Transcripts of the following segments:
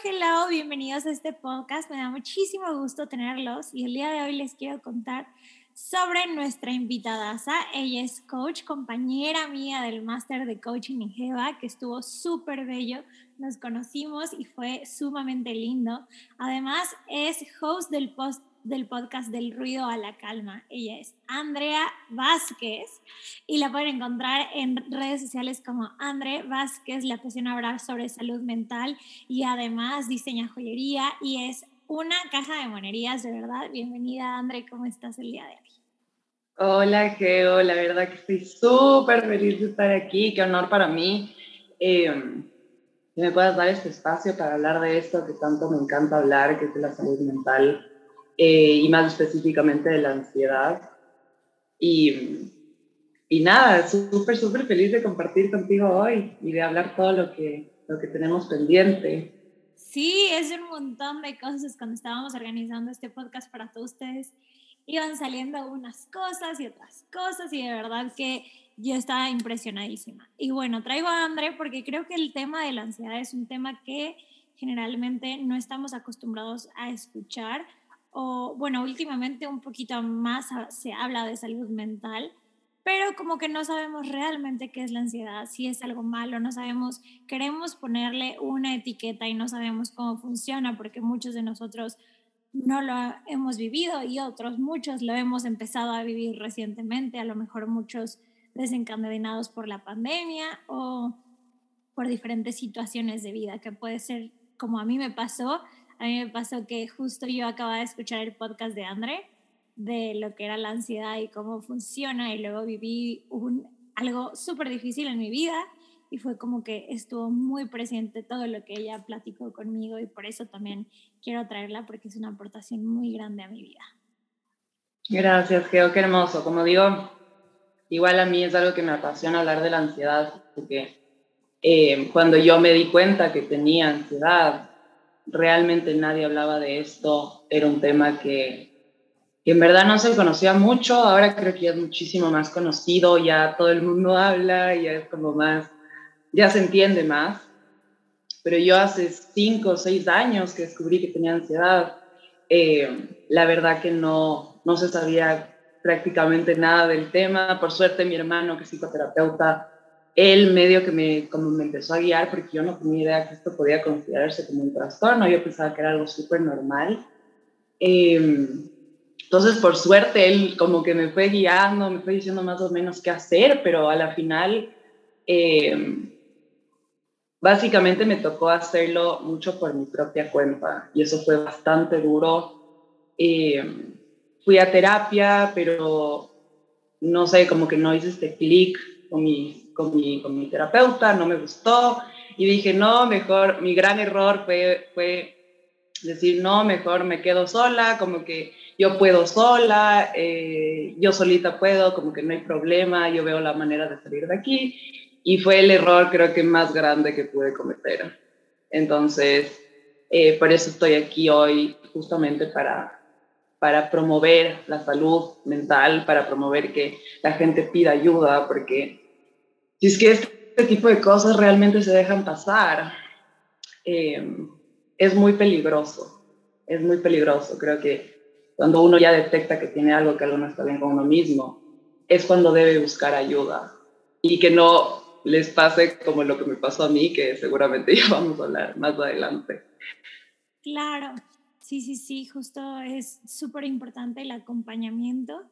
Hello, bienvenidos a este podcast. Me da muchísimo gusto tenerlos y el día de hoy les quiero contar sobre nuestra invitada. Ella es coach, compañera mía del máster de coaching en Jeva, que estuvo súper bello. Nos conocimos y fue sumamente lindo. Además, es host del post del podcast Del Ruido a la Calma. Ella es Andrea Vázquez y la pueden encontrar en redes sociales como Andre Vázquez. Le apasiona hablar sobre salud mental y además diseña joyería y es una caja de monerías, de verdad. Bienvenida, Andre. ¿Cómo estás el día de hoy? Hola, Geo. La verdad que estoy súper feliz de estar aquí. Qué honor para mí. Eh, que me puedas dar este espacio para hablar de esto que tanto me encanta hablar, que es de la salud mental eh, y más específicamente de la ansiedad. Y, y nada, súper, súper feliz de compartir contigo hoy y de hablar todo lo que, lo que tenemos pendiente. Sí, es un montón de cosas. Cuando estábamos organizando este podcast para todos ustedes, iban saliendo unas cosas y otras cosas y de verdad que yo estaba impresionadísima. Y bueno, traigo a André porque creo que el tema de la ansiedad es un tema que generalmente no estamos acostumbrados a escuchar o bueno, últimamente un poquito más se habla de salud mental, pero como que no sabemos realmente qué es la ansiedad, si es algo malo, no sabemos, queremos ponerle una etiqueta y no sabemos cómo funciona porque muchos de nosotros no lo hemos vivido y otros muchos lo hemos empezado a vivir recientemente, a lo mejor muchos desencadenados por la pandemia o por diferentes situaciones de vida que puede ser como a mí me pasó, a mí me pasó que justo yo acababa de escuchar el podcast de André de lo que era la ansiedad y cómo funciona y luego viví un, algo súper difícil en mi vida y fue como que estuvo muy presente todo lo que ella platicó conmigo y por eso también quiero traerla porque es una aportación muy grande a mi vida. Gracias, Geo, qué hermoso. Como digo, igual a mí es algo que me apasiona hablar de la ansiedad porque eh, cuando yo me di cuenta que tenía ansiedad, realmente nadie hablaba de esto, era un tema que, en verdad no se conocía mucho, ahora creo que ya es muchísimo más conocido, ya todo el mundo habla, ya es como más, ya se entiende más, pero yo hace cinco o seis años que descubrí que tenía ansiedad, eh, la verdad que no, no se sabía prácticamente nada del tema, por suerte mi hermano que es psicoterapeuta, él medio que me, como me empezó a guiar porque yo no tenía idea que esto podía considerarse como un trastorno, yo pensaba que era algo súper normal. Em, entonces, por suerte, él como que me fue guiando, me fue diciendo más o menos qué hacer, pero a la final, em, básicamente me tocó hacerlo mucho por mi propia cuenta y eso fue bastante duro. Em, fui a terapia, pero no sé, como que no hice este clic con mi con mi, con mi terapeuta, no me gustó y dije, no, mejor, mi gran error fue, fue decir, no, mejor me quedo sola, como que yo puedo sola, eh, yo solita puedo, como que no hay problema, yo veo la manera de salir de aquí. Y fue el error creo que más grande que pude cometer. Entonces, eh, por eso estoy aquí hoy, justamente para, para promover la salud mental, para promover que la gente pida ayuda, porque si es que este tipo de cosas realmente se dejan pasar, eh, es muy peligroso, es muy peligroso. Creo que cuando uno ya detecta que tiene algo que algo no está bien con uno mismo, es cuando debe buscar ayuda y que no les pase como lo que me pasó a mí, que seguramente ya vamos a hablar más adelante. Claro, sí, sí, sí, justo es súper importante el acompañamiento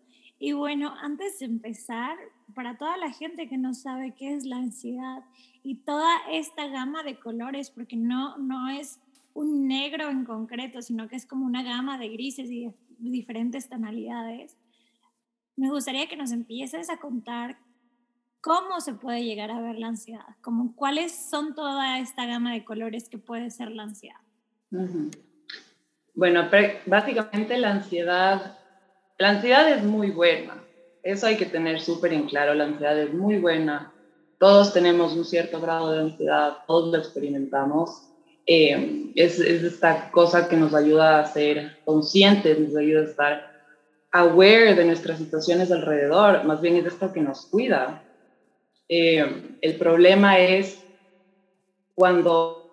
y bueno, antes de empezar, para toda la gente que no sabe qué es la ansiedad y toda esta gama de colores, porque no, no es un negro en concreto, sino que es como una gama de grises y diferentes tonalidades, me gustaría que nos empieces a contar ¿cómo se puede llegar a ver la ansiedad? Como, ¿Cuáles son toda esta gama de colores que puede ser la ansiedad? Bueno, básicamente la ansiedad, la ansiedad es muy buena. Eso hay que tener súper en claro. La ansiedad es muy buena. Todos tenemos un cierto grado de ansiedad, todos lo experimentamos. Eh, es, es, esta cosa que nos ayuda a ser conscientes, nos ayuda a estar aware de nuestras situaciones alrededor, más bien es esto que nos cuida. Eh, el problema es cuando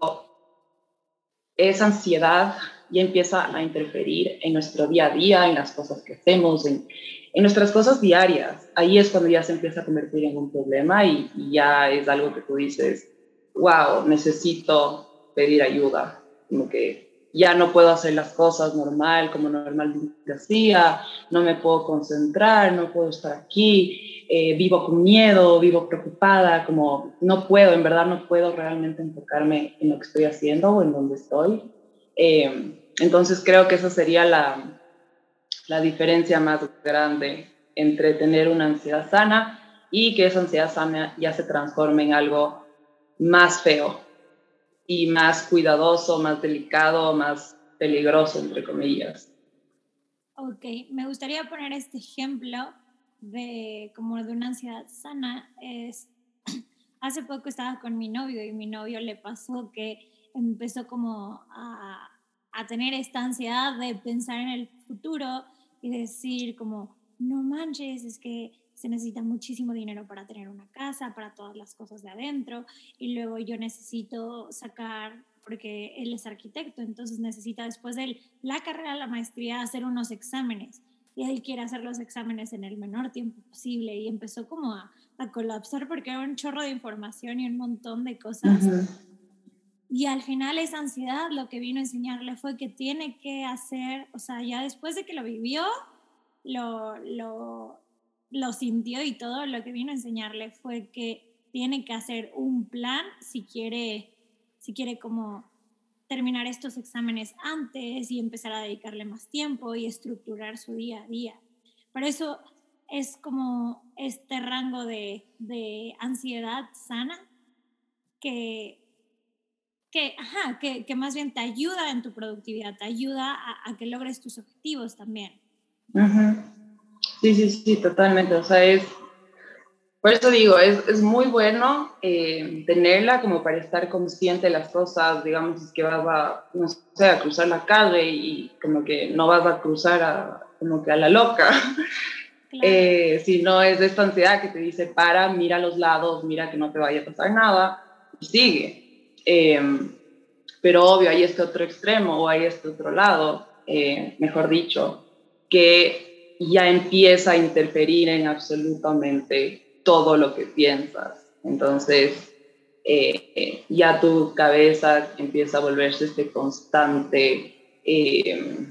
esa ansiedad ya empieza a interferir en nuestro día a día, en las cosas que hacemos, en, en nuestras cosas diarias. Ahí es cuando ya se empieza a convertir en un problema y, ya es algo que tú dices, wow, necesito pedir ayuda, como que ya no puedo hacer las cosas normal como normalmente hacía, no me puedo concentrar, no puedo estar aquí, eh, vivo con miedo, vivo preocupada, como no puedo, en verdad no puedo realmente enfocarme en lo que estoy haciendo o en donde estoy. Eh, entonces creo que esa sería la, la diferencia más grande entre tener una ansiedad sana y que esa ansiedad sana ya se transforme en algo más feo, y más cuidadoso, más delicado, más peligroso, entre comillas. Ok, me gustaría poner este ejemplo de como de una ansiedad sana. Es, hace poco estaba con mi novio y mi novio le pasó que empezó como a, a tener esta ansiedad de pensar en el futuro y decir como, no manches, es que se necesita muchísimo dinero para tener una casa, para todas las cosas de adentro, y luego yo necesito sacar, porque él es arquitecto, entonces necesita después de la carrera, la maestría, hacer unos exámenes, y él quiere hacer los exámenes en el menor tiempo posible, y empezó como a, a colapsar porque era un chorro de información y un montón de cosas. Y al final esa ansiedad lo que vino a enseñarle fue que tiene que hacer, o sea, ya después de que lo vivió, lo, lo, sintió y todo lo que vino a enseñarle fue que tiene que hacer un plan si quiere, si quiere como terminar estos exámenes antes y empezar a dedicarle más tiempo y estructurar su día a día. Por eso es como este rango de, de ansiedad sana que, que, ajá, que, que, más bien te ayuda en tu productividad, te ayuda a, a que logres tus objetivos también. Sí, sí, sí, totalmente. O sea, es, por eso digo, es, es muy bueno eh, tenerla como para estar consciente de las cosas, digamos, es que vas a, no sé, a cruzar la calle y como que no vas a cruzar a, como que a la loca, eh, si no es de esta ansiedad que te dice, para, mira a los lados, mira que no te vaya a pasar nada y sigue. Em, pero obvio, hay este otro extremo o hay este otro lado, eh, mejor dicho, que ya empieza a interferir en absolutamente todo lo que piensas. Entonces, eh, ya tu cabeza empieza a volverse este constante, eh,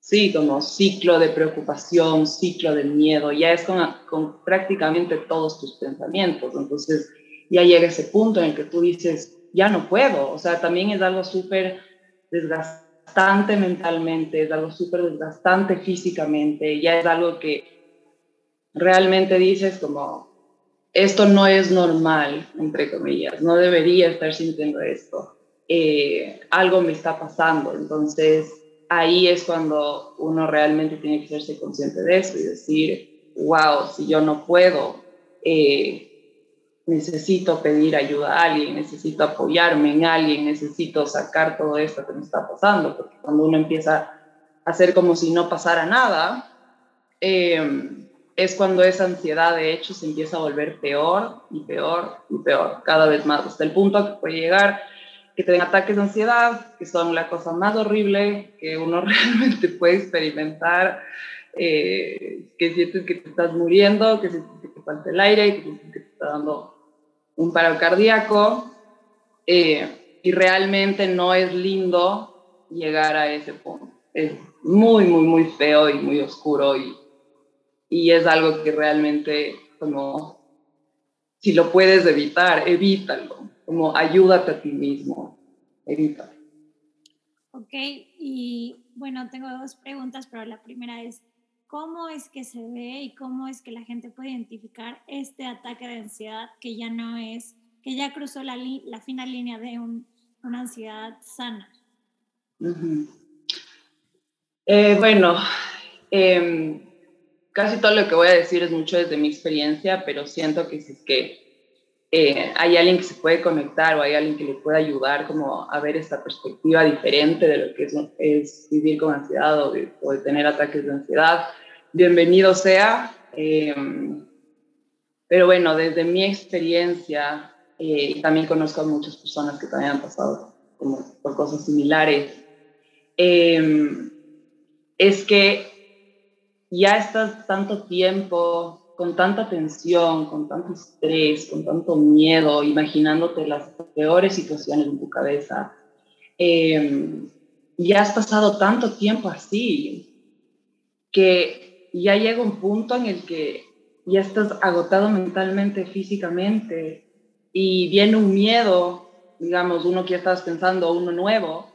sí, como ciclo de preocupación, ciclo de miedo, ya es con, con prácticamente todos tus pensamientos. Entonces, ya llega ese punto en el que tú dices, ya no puedo. O sea, también es algo súper desgastante mentalmente, es algo súper desgastante físicamente, ya es algo que realmente dices como, esto no es normal, entre comillas, no debería estar sintiendo esto, eh, algo me está pasando, entonces ahí es cuando uno realmente tiene que serse consciente de eso y decir, wow, si yo no puedo, eh, necesito pedir ayuda a alguien, necesito apoyarme en alguien, necesito sacar todo esto que me está pasando, porque cuando uno empieza a hacer como si no pasara nada, eh, es cuando esa ansiedad de hecho se empieza a volver peor y peor y peor, cada vez más, hasta el punto que puede llegar que te den ataques de ansiedad, que son la cosa más horrible que uno realmente puede experimentar, eh, que sientes que te estás muriendo, que sientes que te falta el aire, que sientes que te está dando un paro cardíaco eh, y realmente no es lindo llegar a ese punto. Es muy, muy, muy feo y muy oscuro y, y es algo que realmente como si lo puedes evitar, evítalo, como ayúdate a ti mismo, evítalo. Ok, y bueno, tengo dos preguntas, pero la primera es, cómo es que se ve y cómo es que la gente puede identificar este ataque de ansiedad que ya no es, que ya cruzó la, la fina línea de una ansiedad sana. Eh, bueno, em, casi todo lo que voy a decir es mucho desde mi experiencia, pero siento que si es que eh, hay alguien que se puede conectar o hay alguien que le puede ayudar como a ver esta perspectiva diferente de lo que es, vivir con ansiedad o tener ataques de ansiedad, bienvenido sea. Em, pero bueno, desde mi experiencia, eh, también conozco a muchas personas que también han pasado por cosas similares, em, es que ya estás tanto tiempo con tanta tensión, con tanto estrés, con tanto miedo, imaginándote las peores situaciones en tu cabeza. Eh, ya has pasado tanto tiempo así que ya llega un punto en el que ya estás agotado mentalmente, físicamente, y viene un miedo, digamos, uno que ya estabas pensando, uno nuevo,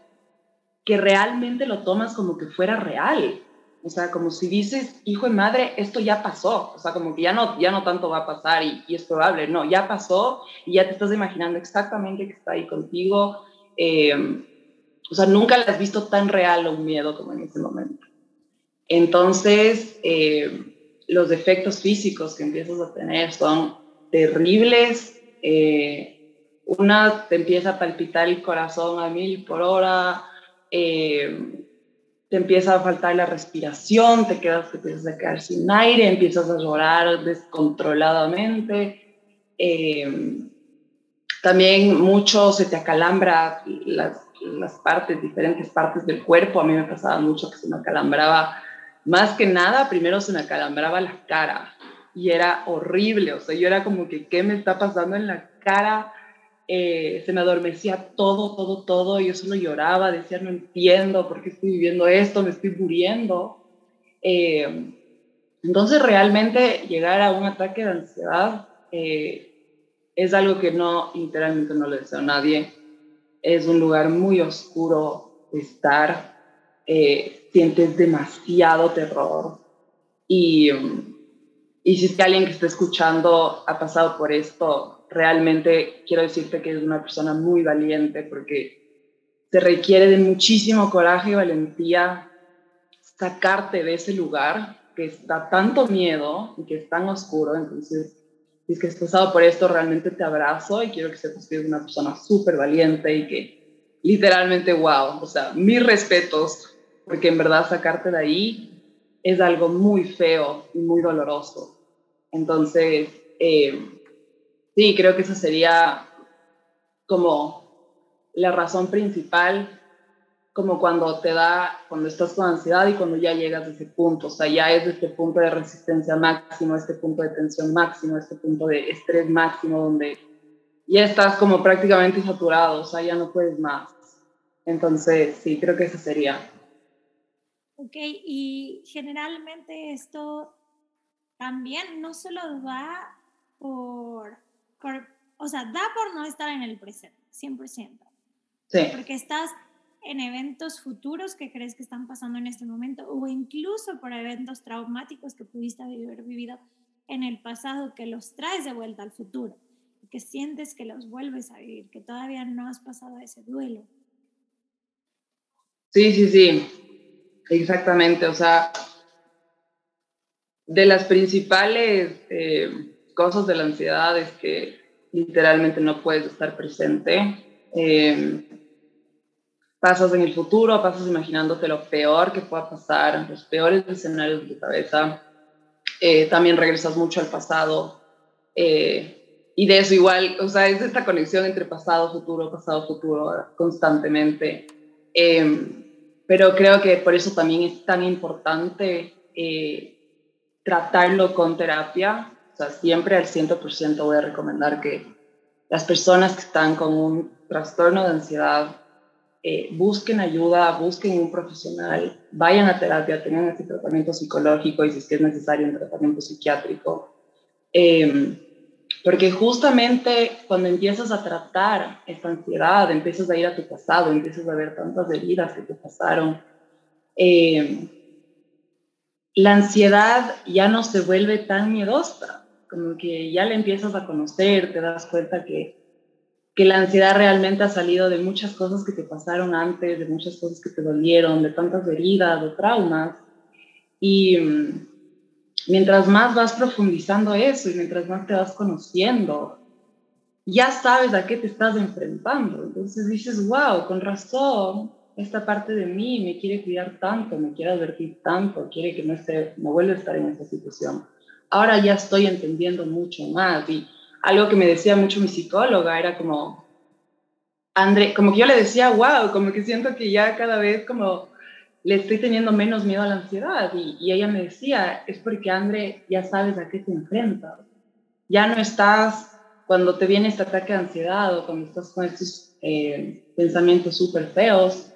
que realmente lo tomas como que fuera real. O sea, como si dices, hijo de madre, esto ya pasó. O sea, como que ya no, ya no tanto va a pasar y, es probable. No, ya pasó y ya te estás imaginando exactamente que está ahí contigo. Eh, o sea, nunca le has visto tan real un miedo como en ese momento. Entonces, eh, los efectos físicos que empiezas a tener son terribles. Eh, una, te empieza a palpitar el corazón a mil por hora. Eh, te empieza a faltar la respiración, te quedas, te empiezas a quedar sin aire, empiezas a llorar descontroladamente. Eh, también mucho se te acalambra las, las, partes, diferentes partes del cuerpo. A mí me pasaba mucho que se me acalambraba, más que nada, primero se me acalambraba la cara y era horrible. O sea, yo era como que, ¿qué me está pasando en la cara? Eh, se me adormecía todo, todo, todo, y yo solo lloraba, decía, no entiendo por qué estoy viviendo esto, me estoy muriendo. Eh, entonces, realmente llegar a un ataque de ansiedad eh, es algo que no, literalmente no le deseo a nadie. Es un lugar muy oscuro de estar, sientes demasiado terror. Y, y si es que alguien que está escuchando ha pasado por esto, realmente quiero decirte que es una persona muy valiente porque te requiere de muchísimo coraje y valentía sacarte de ese lugar que está tanto miedo y que es tan oscuro. Entonces, si es que has pasado por esto, realmente te abrazo y quiero que sepas que eres una persona súper valiente y que literalmente, wow, o sea, mis respetos, porque en verdad sacarte de ahí es algo muy feo y muy doloroso. Entonces, eh, Sí, creo que esa sería como la razón principal, como cuando te da, cuando estás con ansiedad y cuando ya llegas a ese punto, o sea, ya es este punto de resistencia máximo, este punto de tensión máximo, este punto de estrés máximo, donde ya estás como prácticamente saturado, o sea, ya no puedes más. Entonces, sí, creo que esa sería. Ok, y generalmente esto también no solo va por o sea, da por no estar en el presente, 100%. Sí. Porque estás en eventos futuros que crees que están pasando en este momento o incluso por eventos traumáticos que pudiste haber vivido en el pasado que los traes de vuelta al futuro, que sientes que los vuelves a vivir, que todavía no has pasado ese duelo. Sí, sí, sí, exactamente. O sea, de las principales eh, cosas de la ansiedad es que literalmente no puedes estar presente. Eh, pasas en el futuro, pasas imaginándote lo peor que pueda pasar, los peores escenarios de tu cabeza. Eh, también regresas mucho al pasado. Eh, y de eso igual, o sea, es esta conexión entre pasado, futuro, pasado, futuro constantemente. pero creo que por eso también es tan importante tratarlo con terapia, siempre al 100% voy a recomendar que las personas que están con un trastorno de ansiedad eh, busquen ayuda, busquen un profesional, vayan a terapia, tengan ese tratamiento psicológico y si es que es necesario un tratamiento psiquiátrico. Em, porque justamente cuando empiezas a tratar esta ansiedad, empiezas a ir a tu pasado, empiezas a ver tantas heridas que te pasaron, eh, la ansiedad ya no se vuelve tan miedosa, como que ya le empiezas a conocer, te das cuenta que, que la ansiedad realmente ha salido de muchas cosas que te pasaron antes, de muchas cosas que te dolieron, de tantas heridas, de traumas. Y mm, mientras más vas profundizando eso y mientras más te vas conociendo, ya sabes a qué te estás enfrentando. Entonces dices, wow, con razón, esta parte de mí me quiere cuidar tanto, me quiere advertir tanto, quiere que no, esté, no vuelva a estar en esa situación. Ahora ya estoy entendiendo mucho más. Y algo que me decía mucho mi psicóloga era como, André, como que yo le decía, wow, como que siento que ya cada vez como le estoy teniendo menos miedo a la ansiedad. Y, ella me decía, es porque André ya sabes a qué te enfrentas, ya no estás cuando te viene este ataque de ansiedad o cuando estás con estos eh, pensamientos súper feos,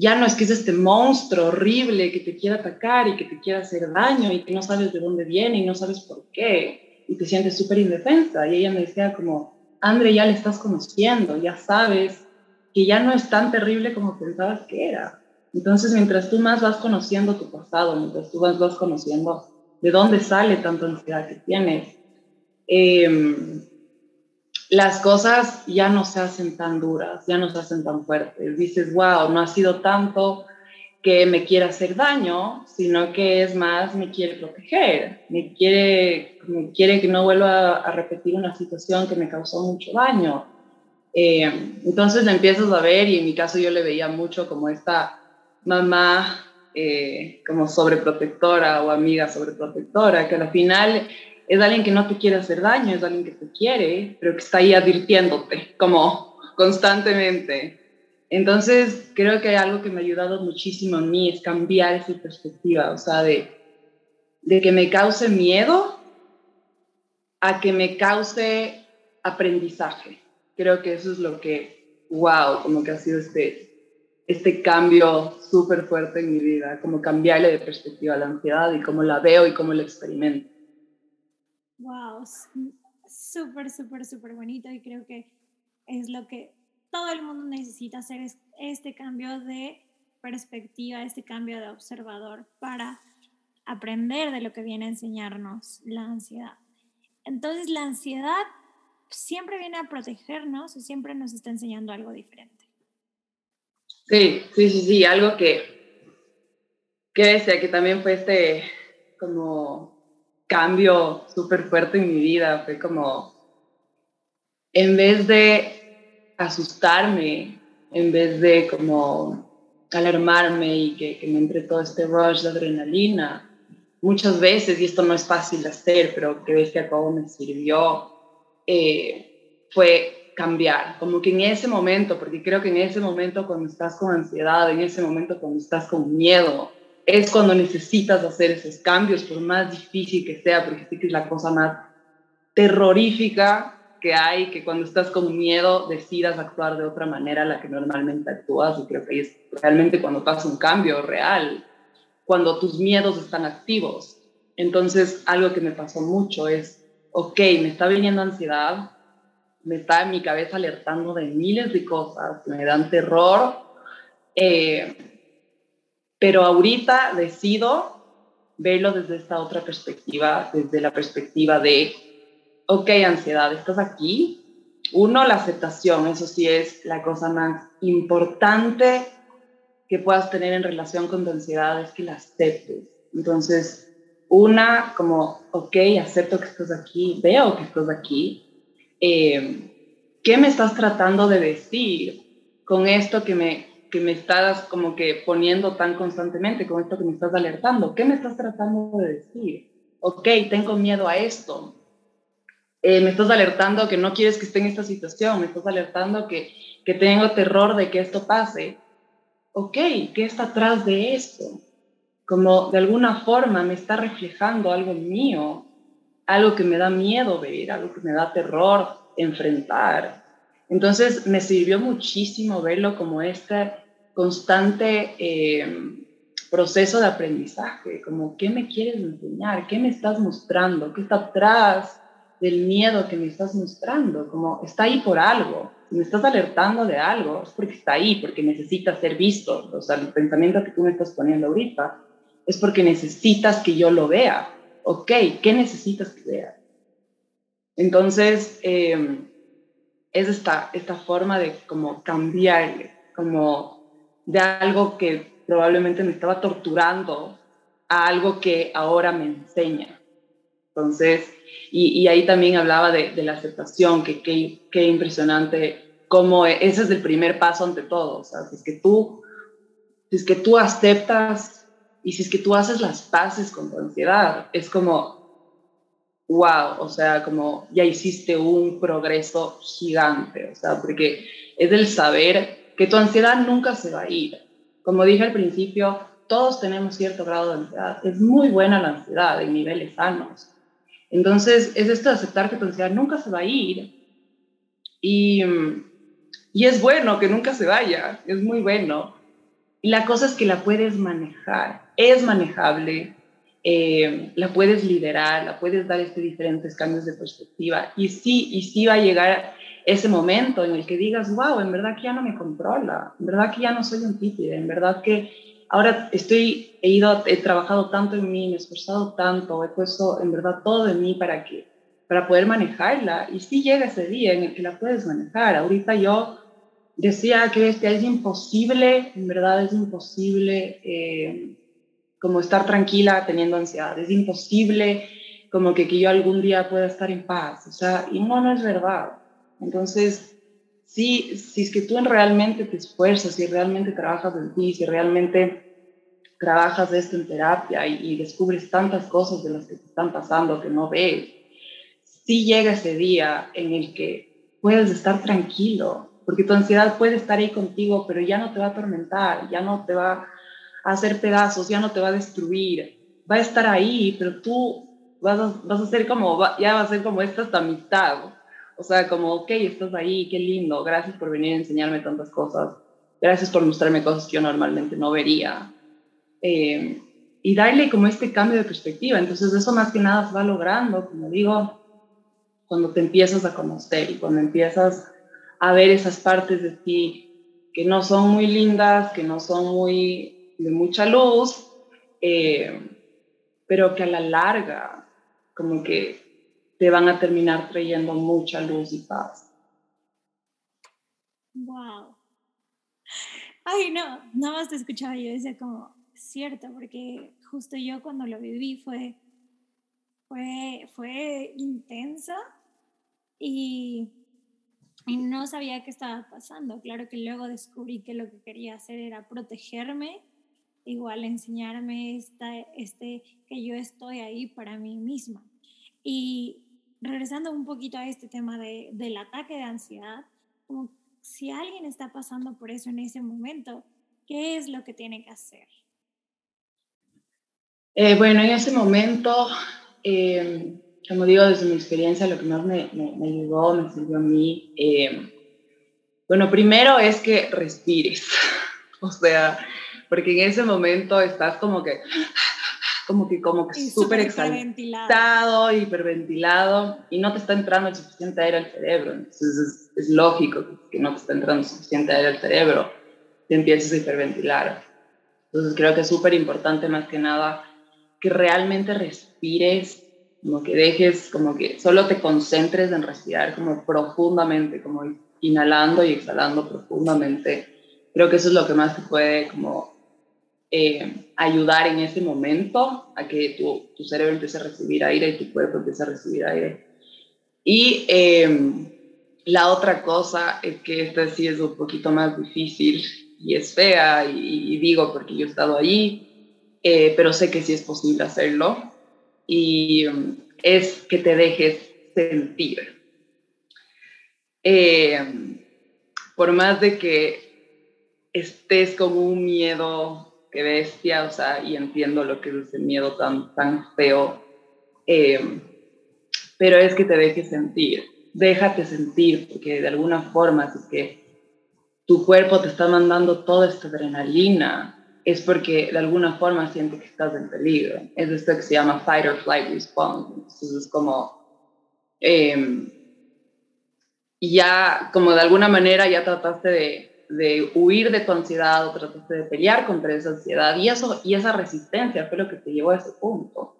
ya no es que es este monstruo horrible que te quiere atacar y que te quiere hacer daño y que no sabes de dónde viene y no sabes por qué y te sientes súper indefensa. Y ella me decía como, André, ya le estás conociendo, ya sabes que ya no es tan terrible como pensabas que era. Entonces, mientras tú más vas conociendo tu pasado, mientras tú más vas conociendo de dónde sale tanta ansiedad que tienes, eh, las cosas ya no se hacen tan duras, ya no se hacen tan fuertes. Dices, wow, no ha sido tanto que me quiera hacer daño, sino que es más, me quiere proteger, me quiere, quiere que no vuelva a, repetir una situación que me causó mucho daño. Eh, entonces le empiezas a ver y en mi caso yo le veía mucho como esta mamá eh, como sobreprotectora o amiga sobreprotectora, que al final es alguien que no te quiere hacer daño, es alguien que te quiere, pero que está ahí advirtiéndote, como constantemente. Entonces, creo que hay algo que me ha ayudado muchísimo a mí, es cambiar esa perspectiva, o sea, de, de que me cause miedo a que me cause aprendizaje. Creo que eso es lo que, wow, como que ha sido este, este cambio súper fuerte en mi vida, como cambiarle de perspectiva a la ansiedad y cómo la veo y cómo la experimento. Wow, súper, súper, súper bonito y creo que es lo que todo el mundo necesita hacer, es este cambio de perspectiva, este cambio de observador para aprender de lo que viene a enseñarnos la ansiedad. Entonces, la ansiedad siempre viene a protegernos o siempre nos está enseñando algo diferente. Sí, sí, sí, sí, algo que, que decía que también fue este como cambio súper fuerte en mi vida. Fue como, en vez de asustarme, en vez de como alarmarme y que, que me entre todo este rush de adrenalina, muchas veces, y esto no es fácil de hacer, pero que ves que a cabo me sirvió, eh, fue cambiar, como que en ese momento, porque creo que en ese momento cuando estás con ansiedad, en ese momento cuando estás con miedo, es cuando necesitas hacer esos cambios, por más difícil que sea, porque sí que es la cosa más terrorífica que hay, que cuando estás con miedo decidas actuar de otra manera a la que normalmente actúas, y creo que es realmente cuando pasa un cambio real, cuando tus miedos están activos. Entonces, algo que me pasó mucho es, ok, me está viniendo ansiedad, me está en mi cabeza alertando de miles de cosas, me dan terror, eh, pero ahorita decido verlo desde esta otra perspectiva, desde la perspectiva de, ok, ansiedad, estás aquí. Uno, la aceptación, eso sí es la cosa más importante que puedas tener en relación con tu ansiedad, es que la aceptes. Entonces, una, como, ok, acepto que estás aquí, veo que estás aquí. Eh, ¿Qué me estás tratando de decir con esto que me, que me estás como que poniendo tan constantemente, con esto que me estás alertando. ¿Qué me estás tratando de decir? Ok, tengo miedo a esto. Eh, me estás alertando que no quieres que esté en esta situación, me estás alertando que, que tengo terror de que esto pase. Ok, ¿qué está atrás de esto? Como de alguna forma me está reflejando algo mío, algo que me da miedo ver, algo que me da terror enfrentar. Entonces me sirvió muchísimo verlo como este constante eh, proceso de aprendizaje, como qué me quieres enseñar, qué me estás mostrando, qué está atrás del miedo que me estás mostrando, como está ahí por algo, si me estás alertando de algo, es porque está ahí, porque necesita ser visto, o sea, el pensamiento que tú me estás poniendo ahorita es porque necesitas que yo lo vea. Ok, ¿qué necesitas que vea? Entonces, em, es esta, esta forma de como cambiarle, como de algo que probablemente me estaba torturando a algo que ahora me enseña. Entonces, y, ahí también hablaba de, la aceptación, que qué impresionante, cómo e, ese es el primer paso ante todo. O sea, es que tú, si es que tú aceptas y si es que tú haces las paces con tu ansiedad, es como, wow, o sea, como ya hiciste un progreso gigante, o sea, porque es el saber que tu ansiedad nunca se va a ir. Como dije al principio, todos tenemos cierto grado de ansiedad. Es muy buena la ansiedad en niveles sanos. Entonces, es esto de aceptar que tu ansiedad nunca se va a ir. Y, y es bueno que nunca se vaya, es muy bueno. Y la cosa es que la puedes manejar, es manejable, eh, la puedes liderar, la puedes dar este diferentes cambios de perspectiva. Y sí, y sí va a llegar ese momento en el que digas, wow, en verdad que ya no me controla, en verdad que ya no soy un títere, en verdad que ahora estoy, he ido, he trabajado tanto en mí, me he esforzado tanto, he puesto en verdad todo de mí para que, para poder manejarla. Y sí llega ese día en el que la puedes manejar. Ahorita yo decía que este, es imposible, en verdad es imposible eh, como estar tranquila teniendo ansiedad, es imposible como que, que yo algún día pueda estar en paz, o sea, y no, no es verdad. Entonces, sí, si es que tú realmente te esfuerzas, si realmente trabajas en ti, si realmente trabajas esto en terapia y, y descubres tantas cosas de las que te están pasando que no ves, sí llega ese día en el que puedes estar tranquilo, porque tu ansiedad puede estar ahí contigo, pero ya no te va a atormentar, ya no te va a hacer pedazos, ya no te va a destruir, va a estar ahí, pero tú vas a, vas a ser como, ya va a ser como esta amistad, o sea, como, ok, estás ahí, qué lindo, gracias por venir a enseñarme tantas cosas, gracias por mostrarme cosas que yo normalmente no vería. Eh, y darle como este cambio de perspectiva. Entonces eso más que nada se va logrando, como digo, cuando te empiezas a conocer y cuando empiezas a ver esas partes de ti que no son muy lindas, que no son muy de mucha luz, eh, pero que a la larga como que te van a terminar trayendo mucha luz y paz. Wow. Ay, no, nada más te escuchaba yo decía como, cierto, porque justo yo cuando lo viví fue, fue, fue intensa y, y no sabía qué estaba pasando. Claro que luego descubrí que lo que quería hacer era protegerme, igual enseñarme esta, este, que yo estoy ahí para mí misma. Y, regresando un poquito a este tema de, del ataque de ansiedad, como si alguien está pasando por eso en ese momento, ¿qué es lo que tiene que hacer? Eh, bueno, en ese momento, eh, como digo, desde mi experiencia, lo que más me, me, me ayudó, me sirvió a mí, eh, bueno, primero es que respires, o sea, porque en ese momento estás como que como que, como que súper exaltado, hiperventilado, y no te está entrando el suficiente aire al cerebro. Entonces es, lógico que no te está entrando suficiente aire al cerebro, te empieces a hiperventilar. Entonces creo que es súper importante más que nada que realmente respires, como que dejes, como que solo te concentres en respirar como profundamente, como inhalando y exhalando profundamente. Creo que eso es lo que más te puede como eh, ayudar en ese momento a que tu, tu, cerebro empiece a recibir aire y tu cuerpo empiece a recibir aire. Y em, la otra cosa es que esta sí es un poquito más difícil y es fea y, digo porque yo he estado allí, eh, pero sé que sí es posible hacerlo y em, es que te dejes sentir. Em, por más de que estés con un miedo qué bestia, o sea, y entiendo lo que es ese miedo tan, tan feo, eh, pero es que te dejes sentir, déjate sentir, porque de alguna forma, si es que tu cuerpo te está mandando toda esta adrenalina, es porque de alguna forma siente que estás en peligro. Es esto que se llama fight or flight response. Entonces es como, eh, ya, como de alguna manera ya trataste de de huir de tu ansiedad o trataste de pelear contra esa ansiedad y, eso, y esa resistencia fue lo que te llevó a ese punto.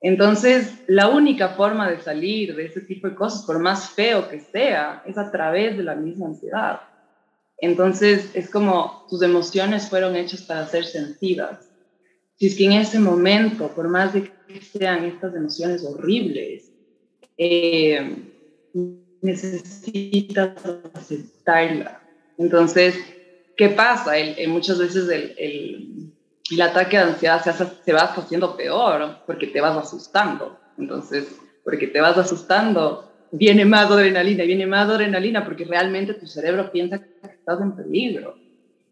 Entonces, la única forma de salir de ese tipo de cosas, por más feo que sea, es a través de la misma ansiedad. Entonces, es como tus emociones fueron hechas para ser sentidas. Si es que en ese momento, por más de que sean estas emociones horribles, eh, necesitas aceptarla. Entonces, ¿qué pasa? El, muchas veces el, el, el, ataque de ansiedad se, se va haciendo peor porque te vas asustando. Entonces, porque te vas asustando, viene más adrenalina, viene más adrenalina porque realmente tu cerebro piensa que estás en peligro.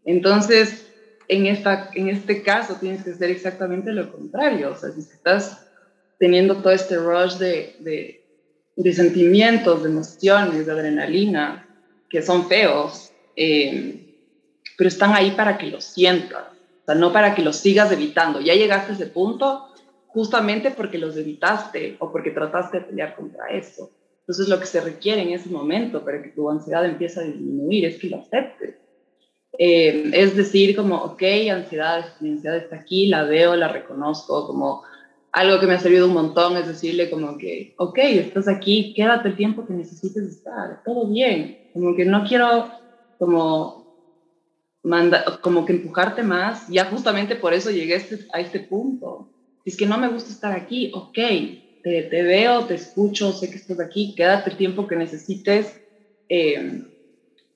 Entonces, en, esta, en este caso tienes que hacer exactamente lo contrario. O sea, si estás teniendo todo este rush de, de, de sentimientos, de emociones, de adrenalina, que son feos, eh, pero están ahí para que los sientas, o sea, no para que los sigas evitando. Ya llegaste a ese punto justamente porque los evitaste o porque trataste de pelear contra eso. Entonces lo que se requiere en ese momento para que tu ansiedad empiece a disminuir es que lo aceptes. Eh, es decir, como, ok, ansiedad, mi ansiedad está aquí, la veo, la reconozco, como algo que me ha servido un montón es decirle como que, ok, estás aquí, quédate el tiempo que necesites estar, todo bien, como que no quiero como manda, como que empujarte más, ya justamente por eso llegué a este, este punto. Si es que no me gusta estar aquí, ok, te, veo, te escucho, sé que estás aquí, quédate el tiempo que necesites. Eh,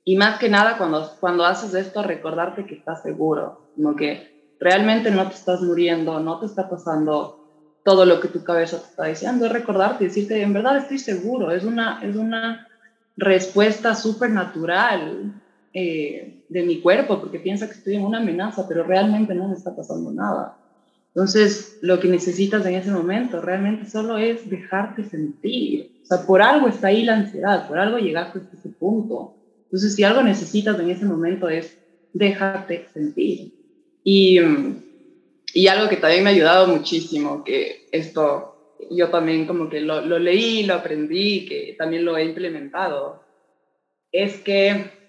y más que nada, cuando, cuando haces esto, recordarte que estás seguro, como que realmente no te estás muriendo, no te está pasando todo lo que tu cabeza te está diciendo, es recordarte y decirte, en verdad estoy seguro, es una, es una respuesta súper natural eh, de mi cuerpo, porque piensa que estoy en una amenaza, pero realmente no me está pasando nada. Entonces, lo que necesitas en ese momento realmente solo es dejarte sentir. O sea, por algo está ahí la ansiedad, por algo llegaste a ese punto. Entonces, si algo necesitas en ese momento es déjate sentir. Y, y algo que también me ha ayudado muchísimo, que esto yo también como que lo leí, lo aprendí, que también lo he implementado, es que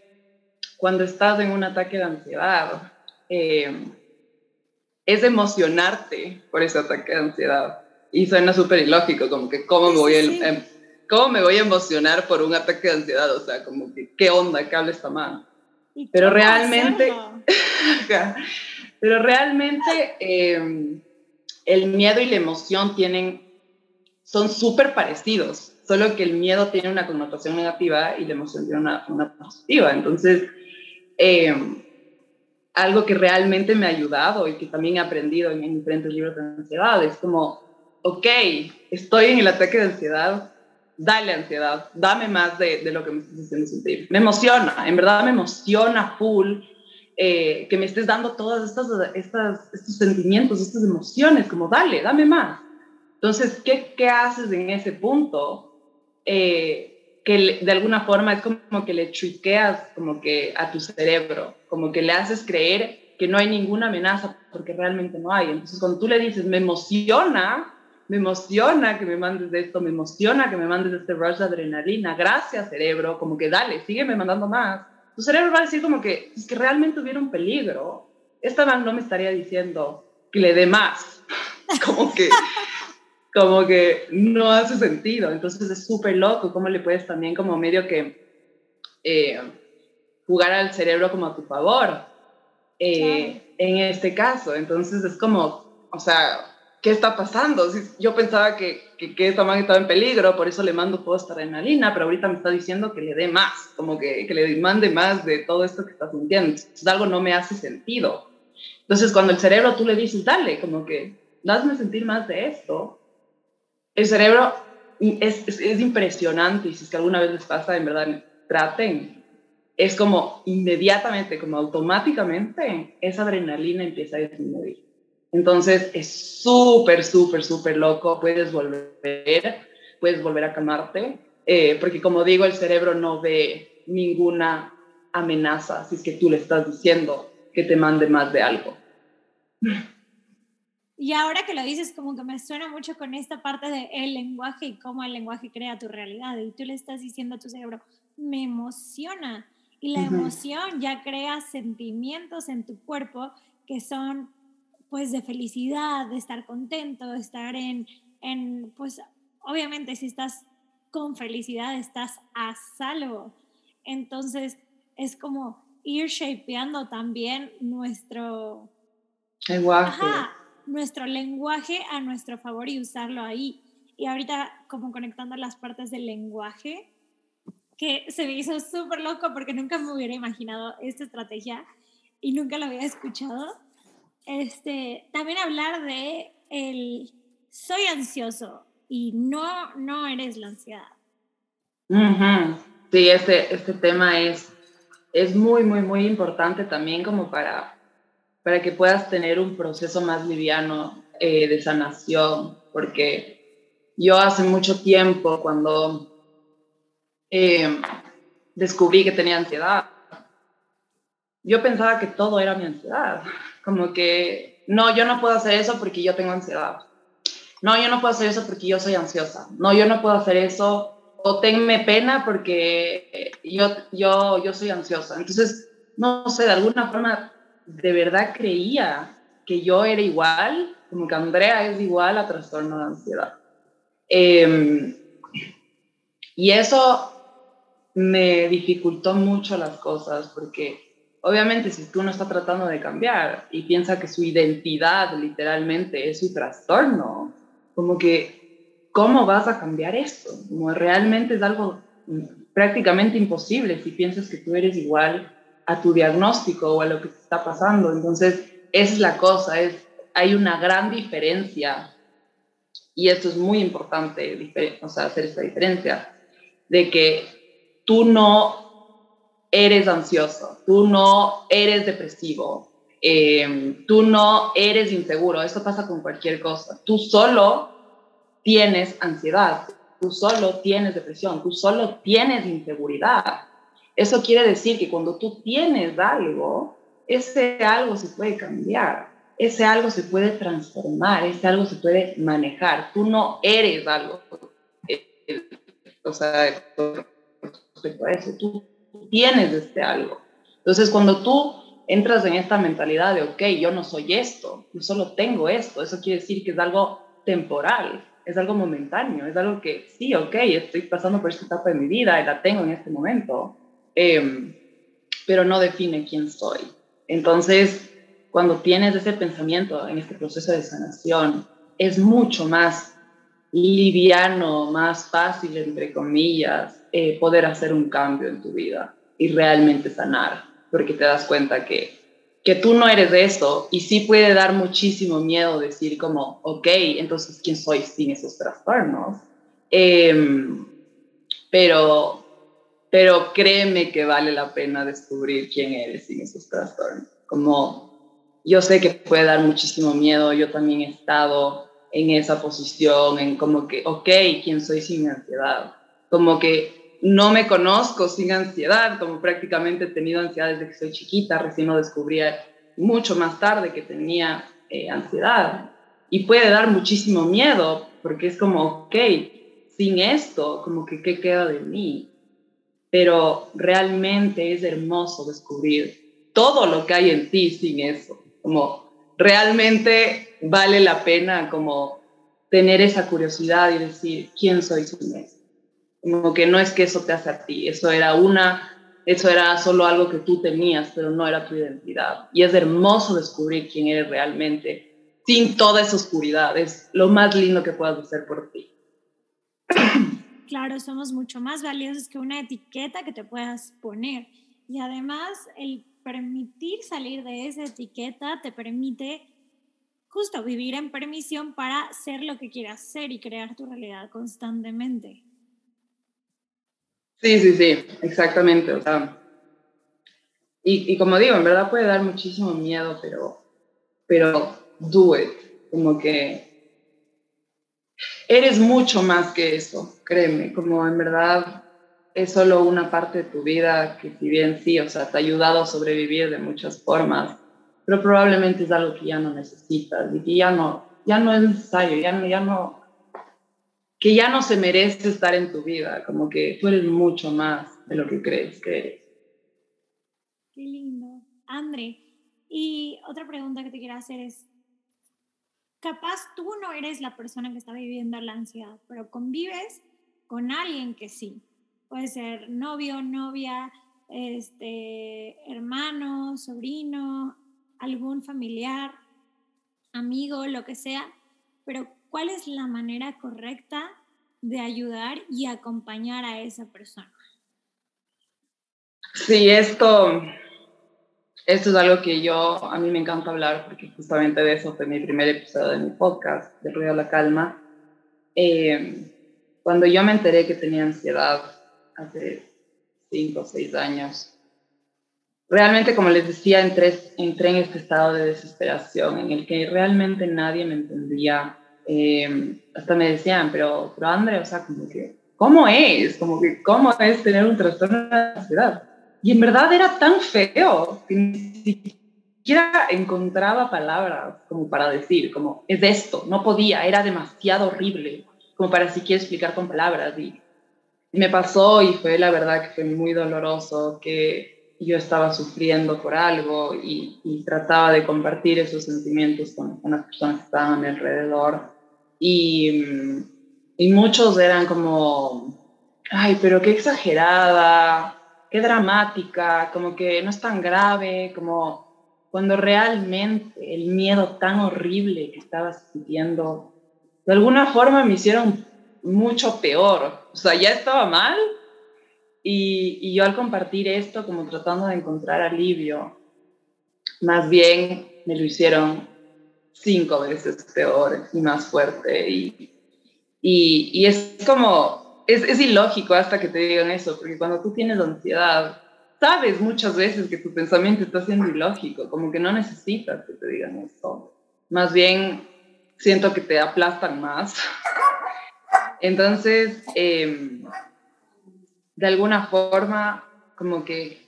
cuando estás en un ataque de ansiedad, eh, es emocionarte por ese ataque de ansiedad. Y suena súper ilógico, como que cómo me, voy a, em, cómo me voy a emocionar por un ataque de ansiedad, o sea, como que qué onda, qué habla esta mano. Pero realmente, pero realmente em, el miedo y la emoción tienen, son súper parecidos, solo que el miedo tiene una connotación negativa y la emoción tiene una, una positiva. Entonces, eh, algo que realmente me ha ayudado y que también he aprendido en, diferentes libros de ansiedad. Es como, ok, estoy en el ataque de ansiedad, dale ansiedad, dame más de, de lo que me estás haciendo sentir. Me emociona, en verdad me emociona full eh, que me estés dando todos estos, estas, estos sentimientos, estas emociones, como dale, dame más. Entonces, ¿qué, qué haces en ese punto? Eh, que de alguna forma es como que le triqueas como que a tu cerebro, como que le haces creer que no hay ninguna amenaza porque realmente no hay. Entonces cuando tú le dices, me emociona, me emociona que me mandes de esto, me emociona que me mandes de este rush de adrenalina, gracias cerebro, como que dale, sígueme mandando más. Tu cerebro va a decir como que es que realmente hubiera un peligro. Esta man no me estaría diciendo que le dé más. como que como que no hace sentido. Entonces es súper loco cómo le puedes también como medio que eh, jugar al cerebro como a tu favor eh, en este caso. Entonces es como, o sea, ¿qué está pasando? Yo pensaba que, que, que esta man estaba en peligro, por eso le mando esta adrenalina, pero ahorita me está diciendo que le dé más, como que, que le mande más de todo esto que está sintiendo. Entonces algo no me hace sentido. Entonces cuando el cerebro tú le dices, dale, como que, hazme sentir más de esto, el cerebro es, es, impresionante y si es que alguna vez les pasa, en verdad, traten. Es como inmediatamente, como automáticamente, esa adrenalina empieza a disminuir. Entonces es súper, súper, súper loco. Puedes volver, puedes volver a calmarte, eh, porque como digo, el cerebro no ve ninguna amenaza si es que tú le estás diciendo que te mande más de algo. Y ahora que lo dices, como que me suena mucho con esta parte del el lenguaje y cómo el lenguaje crea tu realidad. Y tú le estás diciendo a tu cerebro, me emociona. Y la emoción ya crea sentimientos en tu cuerpo que son pues de felicidad, de estar contento, de estar en, en pues obviamente si estás con felicidad estás a salvo. Entonces es como ir shapeando también nuestro lenguaje. Nuestro lenguaje a nuestro favor y usarlo ahí. Y ahorita como conectando las partes del lenguaje, que se me hizo súper loco porque nunca me hubiera imaginado esta estrategia y nunca la había escuchado. Este, también hablar de el soy ansioso y no, no eres la ansiedad. Sí, este, este tema es, es muy, muy, muy importante también como para, para que puedas tener un proceso más liviano eh, de sanación, porque yo hace mucho tiempo cuando eh, descubrí que tenía ansiedad, yo pensaba que todo era mi ansiedad, como que, no, yo no puedo hacer eso porque yo tengo ansiedad. No, yo no puedo hacer eso porque yo soy ansiosa. No, yo no puedo hacer eso o tenme pena porque yo, yo, yo soy ansiosa. Entonces, no sé, de alguna forma, de verdad creía que yo era igual, como que Andrea es igual a trastorno de ansiedad. Em, y eso me dificultó mucho las cosas porque obviamente si tú no estás tratando de cambiar y piensa que su identidad literalmente es su trastorno, como que, ¿cómo vas a cambiar esto? Como realmente es algo prácticamente imposible si piensas que tú eres igual a tu diagnóstico o a lo que te está pasando. Entonces, es la cosa, es, hay una gran diferencia y esto es muy importante, hacer esta diferencia, de que tú no eres ansioso, tú no eres depresivo, em, tú no eres inseguro, eso pasa con cualquier cosa. Tú solo tienes ansiedad, tú solo tienes depresión, tú solo tienes inseguridad. Eso quiere decir que cuando tú tienes algo, ese algo se puede cambiar, ese algo se puede transformar, ese algo se puede manejar. Tú no eres algo. O sea, respecto a eso. Tú tienes este algo. Entonces, cuando tú entras en esta mentalidad de, ok, yo no soy esto, yo solo tengo esto, eso quiere decir que es algo temporal, es algo momentáneo, es algo que sí, ok, estoy pasando por esta etapa de mi vida y la tengo en este momento, em, pero no define quién soy. Entonces, cuando tienes ese pensamiento en este proceso de sanación, es mucho más liviano, más fácil, entre comillas, eh, poder hacer un cambio en tu vida y realmente sanar, porque te das cuenta que, que tú no eres eso y sí puede dar muchísimo miedo decir como, ok, entonces, ¿quién soy sin esos trastornos? Em, pero, pero créeme que vale la pena descubrir quién eres sin esos trastornos. Como yo sé que puede dar muchísimo miedo, yo también he estado en esa posición, en como que, ok, ¿quién soy sin ansiedad? Como que no me conozco sin ansiedad, como prácticamente he tenido ansiedad desde que soy chiquita, recién lo descubrí mucho más tarde que tenía eh, ansiedad. Y puede dar muchísimo miedo, porque es como, ok, sin esto, como que, ¿qué queda de mí? Pero realmente es hermoso descubrir todo lo que hay en ti sin eso, como realmente vale la pena como tener esa curiosidad y decir, ¿quién soy sin eso? Como que no es que eso te hace a ti, eso era una, eso era solo algo que tú tenías, pero no era tu identidad. Y es hermoso descubrir quién eres realmente sin toda esa oscuridad. Es lo más lindo que puedas hacer por ti. Claro, somos mucho más valiosos que una etiqueta que te puedas poner. Y además, el permitir salir de esa etiqueta te permite justo vivir en permisión para ser lo que quieras ser y crear tu realidad constantemente. Sí, sí, sí, exactamente. Y, y, como digo, en verdad puede dar muchísimo miedo, pero, pero do it. Como que eres mucho más que eso, créeme. Como en verdad es solo una parte de tu vida que si bien sí, o sea, te ha ayudado a sobrevivir de muchas formas, pero probablemente es algo que ya no necesitas y que ya no, ya no es necesario, ya no, ya no, que ya no se merece estar en tu vida, como que tú eres mucho más de lo que crees que eres. Qué lindo. André, y otra pregunta que te quiero hacer es, capaz tú no eres la persona que está viviendo la ansiedad, pero convives con alguien que sí. Puede ser novio, novia, este, hermano, sobrino, algún familiar, amigo, lo que sea, pero ¿cuál es la manera correcta de ayudar y acompañar a esa persona? Sí, esto, esto es algo que yo, a mí me encanta hablar porque justamente de eso fue mi primer episodio de mi podcast, de Ruido a la Calma. Eh, cuando yo me enteré que tenía ansiedad hace cinco o seis años, realmente, como les decía, entré, entré en este estado de desesperación en el que realmente nadie me entendía. Eh, hasta me decían, pero, pero André, o sea, como que, ¿cómo es? Como que, ¿cómo es tener un trastorno de ansiedad? Y en verdad era tan feo que ni siquiera encontraba palabras como para decir, como, es esto, no podía, era demasiado horrible como para siquiera explicar con palabras. Y me pasó y fue la verdad que fue muy doloroso, que yo estaba sufriendo por algo y, trataba de compartir esos sentimientos con, con, las personas que estaban a mi alrededor. Y, y muchos eran como, ay, pero qué exagerada, qué dramática, como que no es tan grave, como cuando realmente el miedo tan horrible que estaba sintiendo de alguna forma me hicieron mucho peor. O sea, ya estaba mal y, y, yo al compartir esto, como tratando de encontrar alivio, más bien me lo hicieron cinco veces peor y más fuerte. Y, y, y es como, es, es, ilógico hasta que te digan eso, porque cuando tú tienes ansiedad, sabes muchas veces que tu pensamiento está siendo ilógico, como que no necesitas que te digan eso. Más bien siento que te aplastan más. Entonces, em, de alguna forma, como que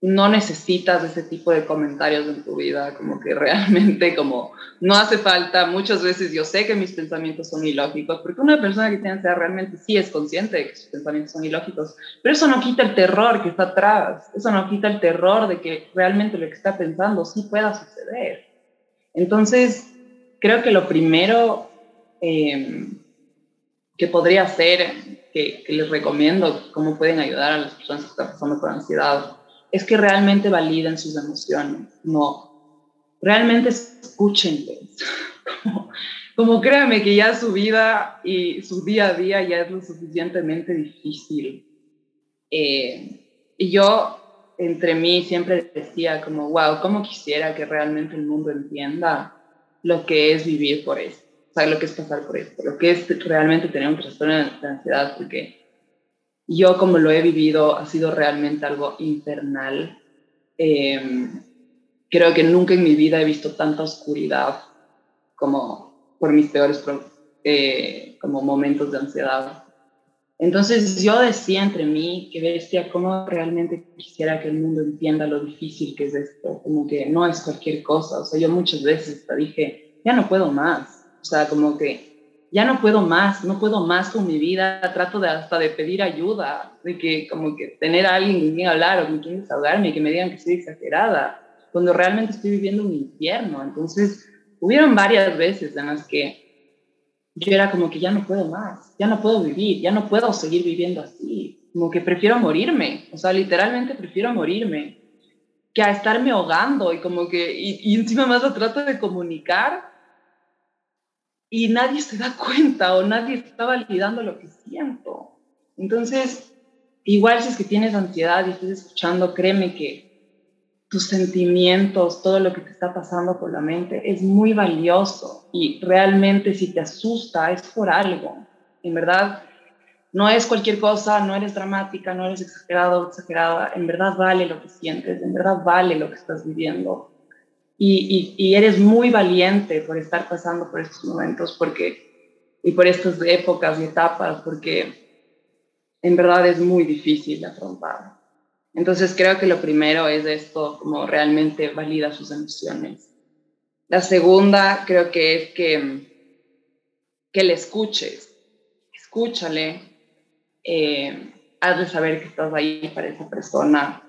no necesitas ese tipo de comentarios en tu vida, como que realmente como no hace falta, muchas veces yo sé que mis pensamientos son ilógicos, porque una persona que tiene ansiedad realmente sí es consciente de que sus pensamientos son ilógicos, pero eso no quita el terror que está atrás, eso no quita el terror de que realmente lo que está pensando sí pueda suceder. Entonces, creo que lo primero em, que podría hacer, que, les recomiendo cómo pueden ayudar a las personas que están pasando por ansiedad, es que realmente validen sus emociones, no, realmente escúchenles. como, como créanme que ya su vida y su día a día ya es lo suficientemente difícil. Eh, y yo entre mí siempre decía como, wow, ¿cómo quisiera que realmente el mundo entienda lo que es vivir por esto, o lo que es pasar por esto, lo que es realmente tener un trastorno de ansiedad, porque yo como lo he vivido ha sido realmente algo infernal. Em, creo que nunca en mi vida he visto tanta oscuridad como por mis peores eh, como momentos de ansiedad. Entonces yo decía entre mí que bestia, cómo realmente quisiera que el mundo entienda lo difícil que es esto, como que no es cualquier cosa. O sea, yo muchas veces dije, ya no puedo más. O sea, como que ya no puedo más, no puedo más con mi vida. Trato de hasta de pedir ayuda, de que como que tener a alguien con quien hablar o con quien desahogarme y que me digan que soy exagerada, cuando realmente estoy viviendo un infierno. Entonces, hubieron varias veces en las que yo era como que ya no puedo más, ya no puedo vivir, ya no puedo seguir viviendo así, como que prefiero morirme, o sea, literalmente prefiero morirme que a estarme ahogando y como que, y, encima más lo trato de comunicar y nadie se da cuenta o nadie está validando lo que siento. Entonces, igual si es que tienes ansiedad y estás escuchando, créeme que tus sentimientos, todo lo que te está pasando por la mente es muy valioso y realmente si te asusta es por algo. En verdad, no es cualquier cosa, no eres dramática, no eres exagerado o exagerada, en verdad vale lo que sientes, en verdad vale lo que estás viviendo. Y, y, y eres muy valiente por estar pasando por estos momentos porque, y por estas épocas y etapas, porque en verdad es muy difícil afrontar. Entonces creo que lo primero es esto, como realmente valida sus emociones. La segunda creo que es que, que le escuches, escúchale, eh, hazle saber que estás ahí para esa persona,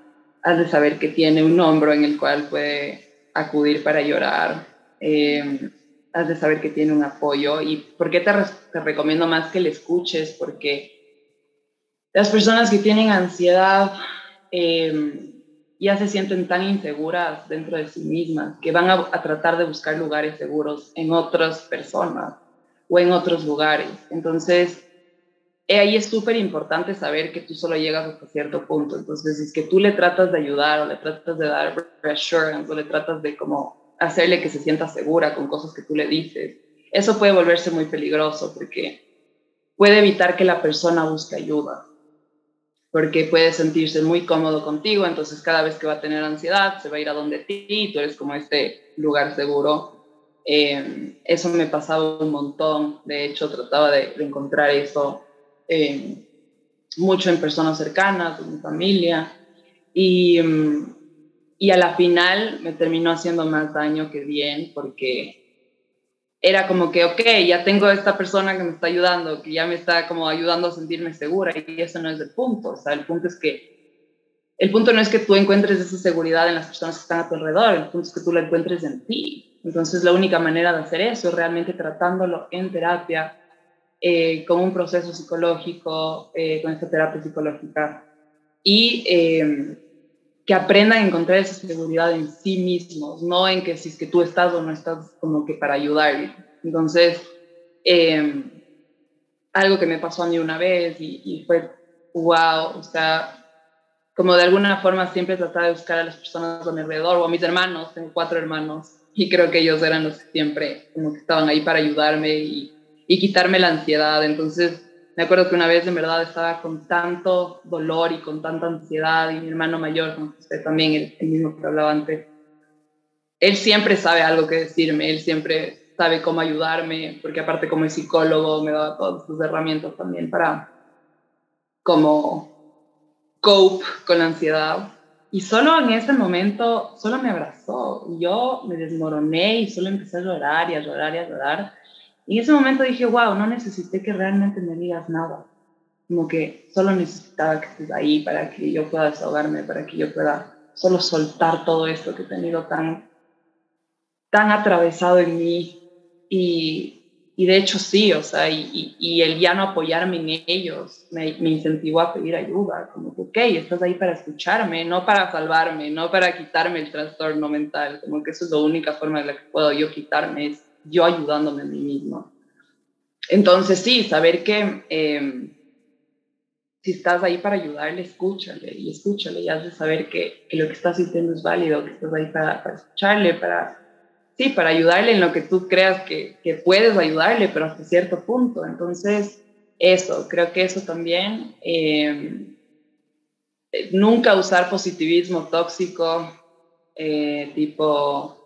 has de saber que tiene un hombro en el cual puede acudir para llorar, eh, has de saber que tiene un apoyo. ¿Y por qué te, recomiendo más que le escuches? Porque las personas que tienen ansiedad eh, ya se sienten tan inseguras dentro de sí mismas que van a tratar de buscar lugares seguros en otras personas o en otros lugares. Entonces, ahí es súper importante saber que tú solo llegas hasta cierto punto. Entonces, si es que tú le tratas de ayudar o le tratas de dar reassurance o le tratas de como hacerle que se sienta segura con cosas que tú le dices, eso puede volverse muy peligroso porque puede evitar que la persona busque ayuda. Porque puede sentirse muy cómodo contigo, entonces cada vez que va a tener ansiedad se va a ir a donde ti y tú eres como este lugar seguro. Eh, eso me pasaba un montón, de hecho trataba de, de encontrar eso eh, mucho en personas cercanas, en mi familia, y, mm, y a la final me terminó haciendo más daño que bien, porque era como que, ok, ya tengo esta persona que me está ayudando, que ya me está como ayudando a sentirme segura, y eso no es el punto, o sea, el punto es que el punto no es que tú encuentres esa seguridad en las personas que están a tu alrededor, el punto es que tú la encuentres en ti. Entonces, la única manera de hacer eso es realmente tratándolo en terapia, eh, con un proceso psicológico, eh, con esta terapia psicológica, y eh, que aprendan a encontrar esa seguridad en sí mismos, no en que si es que tú estás o no estás como que para ayudar. Entonces, algo que me pasó a mí una vez y, y, fue, wow, o sea, como de alguna forma siempre trataba de buscar a las personas a mi alrededor o a mis hermanos, tengo cuatro hermanos, y creo que ellos eran los que siempre como que estaban ahí para ayudarme y y quitarme la ansiedad. Entonces, me acuerdo que una vez en verdad estaba con tanto dolor y con tanta ansiedad y mi hermano mayor, como usted también, el, el, mismo que hablaba antes, él siempre sabe algo que decirme, él siempre sabe cómo ayudarme, porque aparte como es psicólogo me daba todas sus herramientas también para como cope con la ansiedad. Y solo en ese momento, solo me abrazó. Yo me desmoroné y solo empecé a llorar y a llorar y a llorar. Y en ese momento dije, wow, no necesité que realmente me digas nada. Como que solo necesitaba que estés ahí para que yo pueda desahogarme, para que yo pueda solo soltar todo esto que he tenido tan, tan atravesado en mí. Y, y de hecho sí, o sea, y, y, el ya no apoyarme en ellos me, me, incentivó a pedir ayuda, como que, ok, estás ahí para escucharme, no para salvarme, no para quitarme el trastorno mental, como que eso es la única forma en la que puedo yo quitarme, es yo ayudándome a mí mismo. Entonces, sí, saber que eh, si estás ahí para ayudarle, escúchale y escúchale y has de saber que, que, lo que estás sintiendo es válido, que estás ahí para, para, escucharle, para, sí, para ayudarle en lo que tú creas que, que puedes ayudarle, pero hasta cierto punto. Entonces, eso, creo que eso también, eh, nunca usar positivismo tóxico, eh, tipo,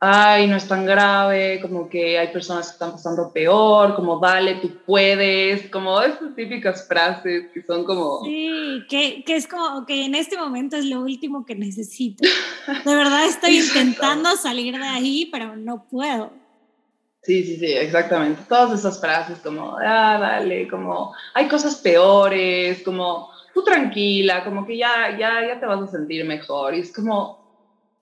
ay, no es tan grave, como que hay personas que están pasando peor, como dale, tú puedes, como esas típicas frases que son como... Sí, que, que es como que en este momento es lo último que necesito. De verdad estoy intentando salir de ahí, pero no puedo. Sí, sí, sí, exactamente. Todas esas frases como, ah, dale, como, hay cosas peores, como, tú tranquila, como que ya, ya, ya te vas a sentir mejor. Y es como,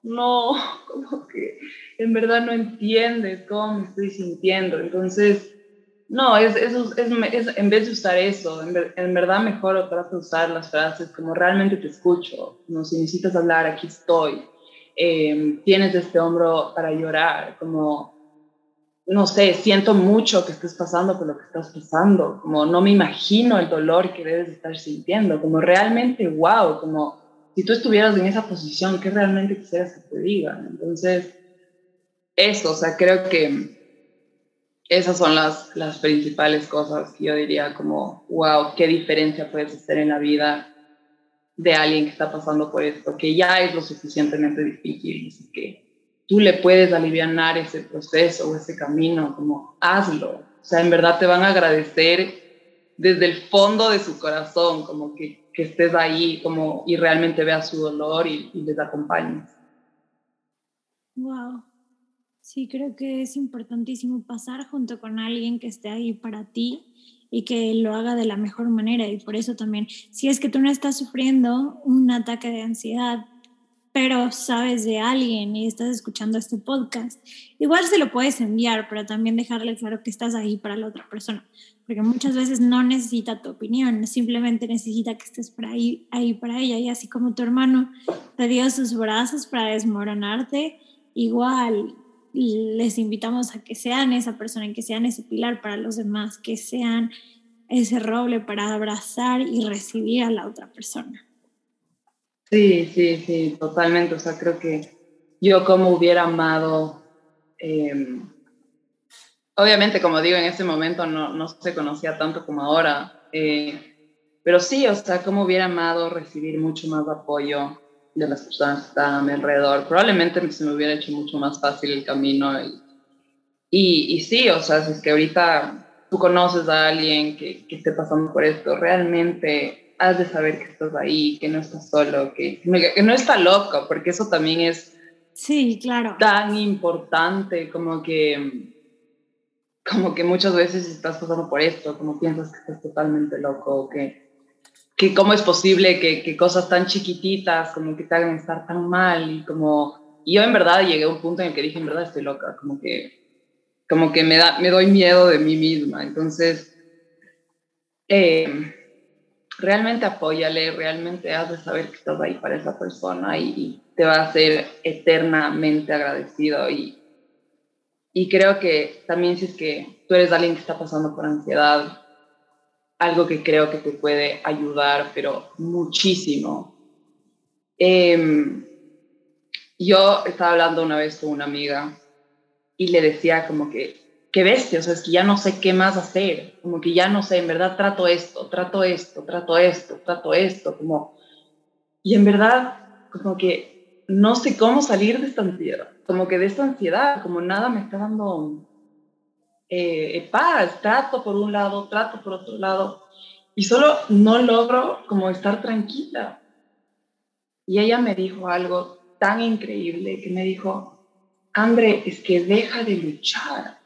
no, como que en verdad no entiendes cómo me estoy sintiendo. Entonces, no, es, es, es, en vez de usar eso, en, verdad mejor trato de usar las frases como realmente te escucho, no, si necesitas hablar, aquí estoy, eh, tienes este hombro para llorar, como, no sé, siento mucho que estés pasando por lo que estás pasando, como no me imagino el dolor que debes estar sintiendo, como realmente, wow, como si tú estuvieras en esa posición, ¿qué realmente quisieras que te digan? Entonces, eso, o sea, creo que esas son las, las principales cosas que yo diría como, wow, qué diferencia puedes hacer en la vida de alguien que está pasando por esto, que ya es lo suficientemente difícil, así que tú le puedes aliviar ese proceso o ese camino, como hazlo. O sea, en verdad te van a agradecer desde el fondo de su corazón, como que, que estés ahí como, y realmente veas su dolor y, y les acompañes. Wow. Sí, creo que es importantísimo pasar junto con alguien que esté ahí para ti y que lo haga de la mejor manera. Y por eso también, si es que tú no estás sufriendo un ataque de ansiedad, pero sabes de alguien y estás escuchando este podcast, igual se lo puedes enviar, pero también dejarle claro que estás ahí para la otra persona, porque muchas veces no necesita tu opinión, simplemente necesita que estés por ahí, ahí para ella. Y así como tu hermano te dio sus brazos para desmoronarte, igual les invitamos a que sean esa persona, que sean ese pilar para los demás, que sean ese roble para abrazar y recibir a la otra persona. Sí, sí, sí, totalmente. O sea, creo que yo como hubiera amado, em, obviamente como digo, en ese momento no, no se conocía tanto como ahora, eh, pero sí, o sea, como hubiera amado recibir mucho más apoyo de las personas que estaban a mi alrededor. Probablemente se me hubiera hecho mucho más fácil el camino. Y, y, sí, o sea, si es que ahorita tú conoces a alguien que, que esté pasando por esto, realmente has de saber que estás ahí, que no estás solo, que, que no está loco, porque eso también es sí, claro. tan importante como que como que muchas veces estás pasando por esto, como piensas que estás totalmente loco, que que cómo es posible que, que, cosas tan chiquititas como que te hagan estar tan mal y como yo en verdad llegué a un punto en el que dije en verdad estoy loca como que como que me da me doy miedo de mí misma. Entonces eh, realmente apóyale realmente has de saber que estás ahí para esa persona y, te va a ser eternamente agradecido y y creo que también si es que tú eres alguien que está pasando por ansiedad algo que creo que te puede ayudar, pero muchísimo. Em, yo estaba hablando una vez con una amiga y le decía como que, qué bestia, o sea, es que ya no sé qué más hacer, como que ya no sé, en verdad trato esto, trato esto, trato esto, trato esto, como, y en verdad, como que no sé cómo salir de esta ansiedad, como que de esta ansiedad, como nada me está dando eh, paz, trato por un lado, trato por otro lado, y solo no logro como estar tranquila. Y ella me dijo algo tan increíble que me dijo, André, es que deja de luchar,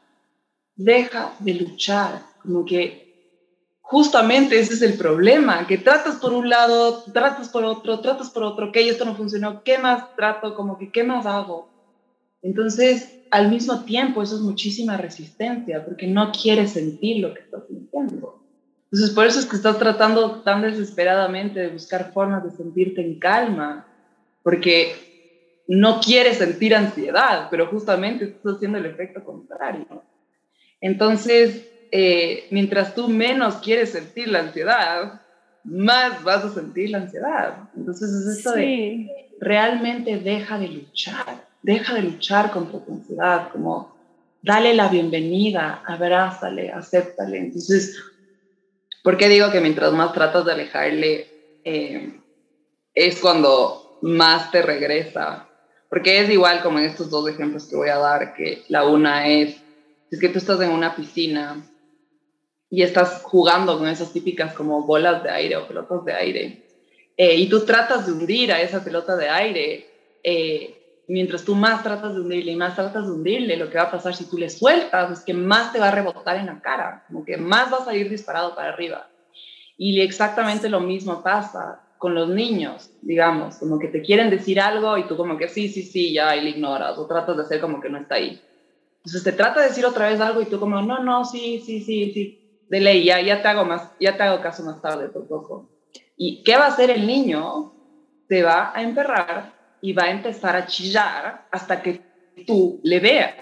deja de luchar, como que justamente ese es el problema, que tratas por un lado, tratas por otro, tratas por otro, que esto no funcionó, ¿qué más trato? Como que, ¿qué más hago? Entonces, al mismo tiempo, eso es muchísima resistencia, porque no quieres sentir lo que estás sintiendo. Entonces, por eso es que estás tratando tan desesperadamente de buscar formas de sentirte en calma, porque no quieres sentir ansiedad, pero justamente estás haciendo el efecto contrario. Entonces, eh, mientras tú menos quieres sentir la ansiedad, más vas a sentir la ansiedad. Entonces, es esto de realmente deja de luchar deja de luchar contra tu ansiedad, como dale la bienvenida, abrázale, acéptale. Entonces, ¿por qué digo que mientras más tratas de alejarle, eh, es cuando más te regresa? Porque es igual como en estos dos ejemplos que voy a dar, que la una es, es que tú estás en una piscina y estás jugando con esas típicas como bolas de aire o pelotas de aire, eh, y tú tratas de hundir a esa pelota de aire, eh, mientras tú más tratas de hundirle y más tratas de hundirle, lo que va a pasar si tú le sueltas es que más te va a rebotar en la cara, como que más vas a ir disparado para arriba. Y exactamente lo mismo pasa con los niños, digamos, como que te quieren decir algo y tú como que sí, sí, sí, ya, y le ignoras o tratas de hacer como que no está ahí. Entonces te trata de decir otra vez algo y tú como, no, no, sí, sí, sí, sí, de ley, ya, ya te hago más, ya te hago caso más tarde, por poco. ¿Y qué va a hacer el niño? Te va a emperrar y va a empezar a chillar hasta que tú le veas.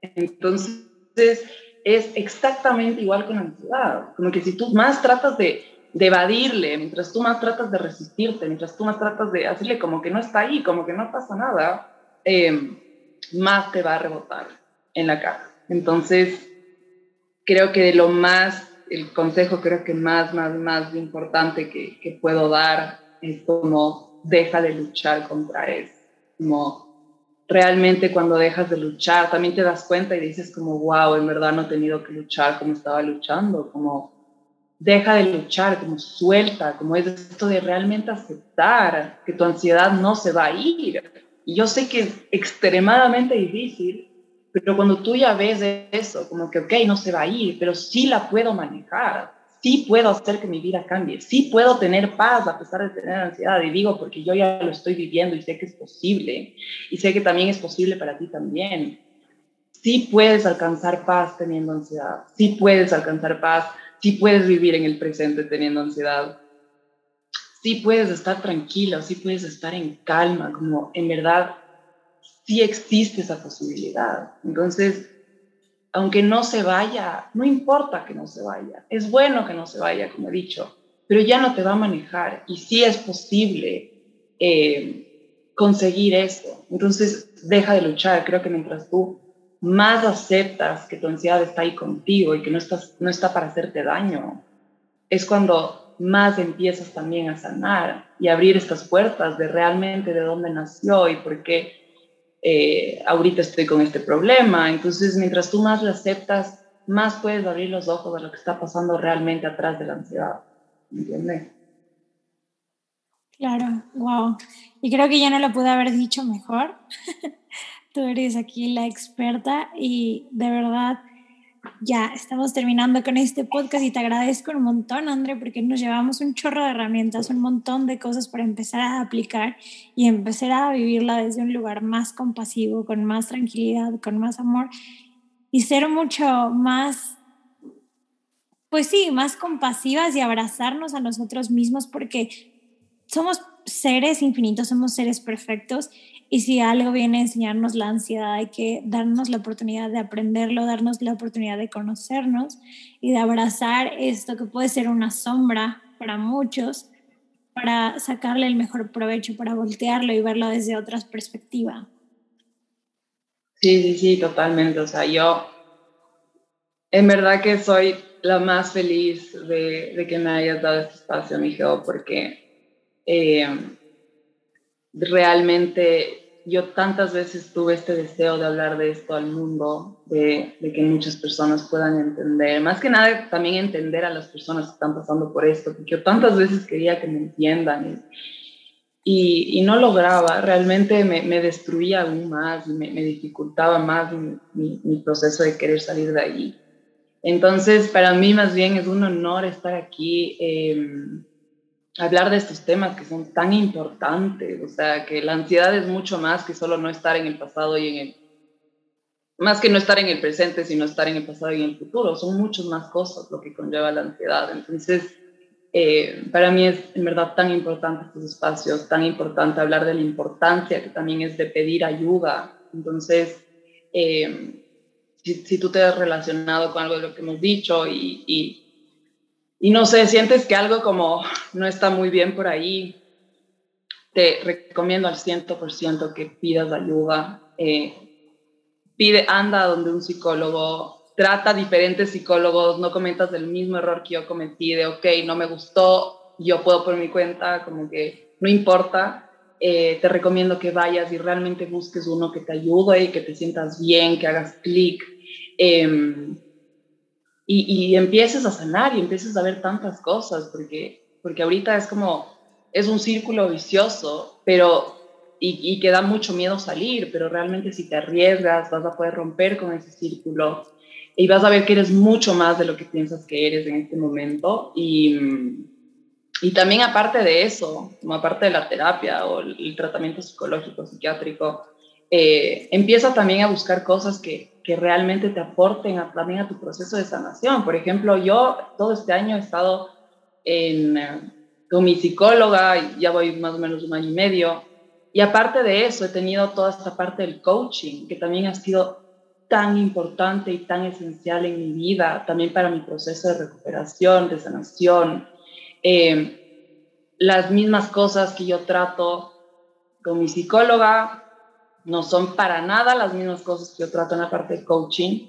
Entonces, es exactamente igual con la ansiedad. Como que si tú más tratas de, evadirle, mientras tú más tratas de resistirte, mientras tú más tratas de hacerle como que no está ahí, como que no pasa nada, em, más te va a rebotar en la cara. Entonces, creo que lo más, el consejo creo que más, más, más importante que, que puedo dar es como deja de luchar contra eso. Como realmente cuando dejas de luchar, también te das cuenta y dices como, wow, en verdad no he tenido que luchar como estaba luchando, como deja de luchar, como suelta, como es esto de realmente aceptar que tu ansiedad no se va a ir, Y yo sé que es extremadamente difícil, pero cuando tú ya ves eso, como que, ok, no se va a ir, pero sí la puedo manejar, sí puedo hacer que mi vida cambie, sí puedo tener paz a pesar de tener ansiedad. Y digo, porque yo ya lo estoy viviendo y sé que es posible. Y sé que también es posible para ti también. Sí puedes alcanzar paz teniendo ansiedad, sí puedes alcanzar paz, sí puedes vivir en el presente teniendo ansiedad. Sí puedes estar tranquilo, sí puedes estar en calma, como en verdad sí existe esa posibilidad. Entonces, aunque no se vaya, no importa que no se vaya, es bueno que no se vaya, como he dicho, pero ya no te va a manejar y sí es posible eh, conseguir eso. Entonces, deja de luchar. Creo que mientras tú más aceptas que tu ansiedad está ahí contigo y que no, estás, no está para hacerte daño, es cuando más empiezas también a sanar y abrir estas puertas de realmente de dónde nació y por qué eh, ahorita estoy con este problema. Entonces, mientras tú más lo aceptas, más puedes abrir los ojos a lo que está pasando realmente atrás de la ansiedad. ¿Entiendes? Claro, wow. Y creo que ya no lo pude haber dicho mejor. Tú eres aquí la experta y de verdad ya estamos terminando con este podcast y te agradezco un montón, André, porque nos llevamos un chorro de herramientas, un montón de cosas para empezar a aplicar y empezar a vivirla desde un lugar más compasivo, con más tranquilidad, con más amor y ser mucho más, pues sí, más compasivas y abrazarnos a nosotros mismos porque somos seres infinitos, somos seres perfectos y si algo viene a enseñarnos la ansiedad, hay que darnos la oportunidad de aprenderlo, darnos la oportunidad de conocernos y de abrazar esto que puede ser una sombra para muchos, para sacarle el mejor provecho, para voltearlo y verlo desde otra perspectiva. Sí, sí, sí, totalmente. O sea, yo en verdad que soy la más feliz de, que me hayas dado este espacio, mi Geo, porque eh, realmente yo tantas veces tuve este deseo de hablar de esto al mundo, de, que muchas personas puedan entender, más que nada también entender a las personas que están pasando por esto, porque yo tantas veces quería que me entiendan y, no lograba, realmente me, destruía aún más, me, me dificultaba más mi, mi, proceso de querer salir de ahí. Entonces, para mí más bien es un honor estar aquí. Eh, hablar de estos temas que son tan importantes, o sea, que la ansiedad es mucho más que solo no estar en el pasado y en el, más que no estar en el presente, sino estar en el pasado y en el futuro, son muchas más cosas lo que conlleva la ansiedad. Entonces, eh, para mí es en verdad tan importante estos espacios, tan importante hablar de la importancia que también es de pedir ayuda. Entonces, eh, si, si, tú te has relacionado con algo de lo que hemos dicho y, y y no sé, sientes que algo como no está muy bien por ahí, te recomiendo al 100% que pidas ayuda. Eh, pide, anda donde un psicólogo, trata diferentes psicólogos, no comentas el mismo error que yo cometí, de, ok, no me gustó, yo puedo por mi cuenta, como que no importa. Eh, te recomiendo que vayas y realmente busques uno que te ayude y que te sientas bien, que hagas clic. Eh, y, y, empieces a sanar y empieces a ver tantas cosas, porque, porque ahorita es como, es un círculo vicioso, pero, y, y que da mucho miedo salir, pero realmente si te arriesgas vas a poder romper con ese círculo y vas a ver que eres mucho más de lo que piensas que eres en este momento. Y, y también aparte de eso, como aparte de la terapia o el tratamiento psicológico, psiquiátrico, eh, empieza también a buscar cosas que, que realmente te aporten también a tu proceso de sanación. Por ejemplo, yo todo este año he estado en, eh, con mi psicóloga, ya voy más o menos un año y medio, y aparte de eso he tenido toda esta parte del coaching, que también ha sido tan importante y tan esencial en mi vida, también para mi proceso de recuperación, de sanación. Eh, las mismas cosas que yo trato con mi psicóloga, no son para nada las mismas cosas que yo trato en la parte de coaching.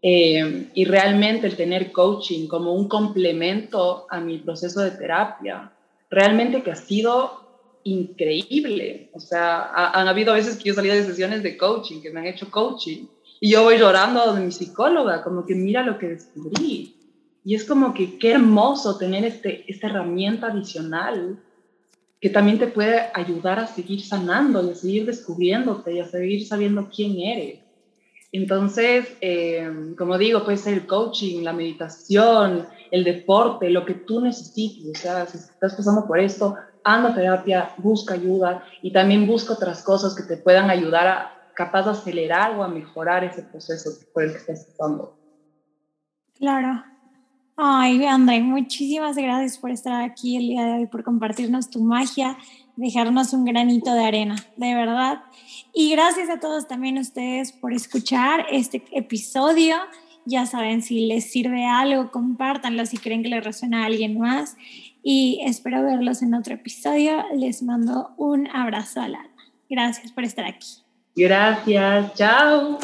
Eh, y realmente el tener coaching como un complemento a mi proceso de terapia, realmente que ha sido increíble. O sea, han habido veces que yo salí de sesiones de coaching, que me han hecho coaching, y yo voy llorando de mi psicóloga, como que mira lo que descubrí. Y es como que qué hermoso tener este, esta herramienta adicional que también te puede ayudar a seguir sanando y a seguir descubriéndote y a seguir sabiendo quién eres. Entonces, eh, como digo, puede ser el coaching, la meditación, el deporte, lo que tú necesites. O sea, si estás pasando por esto, anda a terapia, busca ayuda y también busca otras cosas que te puedan ayudar a capaz de acelerar o a mejorar ese proceso por el que estás pasando. Claro. Ay, André, muchísimas gracias por estar aquí el día de hoy, por compartirnos tu magia, dejarnos un granito de arena, de verdad. Y gracias a todos también ustedes por escuchar este episodio. Ya saben, si les sirve algo, compártanlo si creen que le resuena a alguien más. Y espero verlos en otro episodio. Les mando un abrazo al alma. Gracias por estar aquí. Gracias, chao.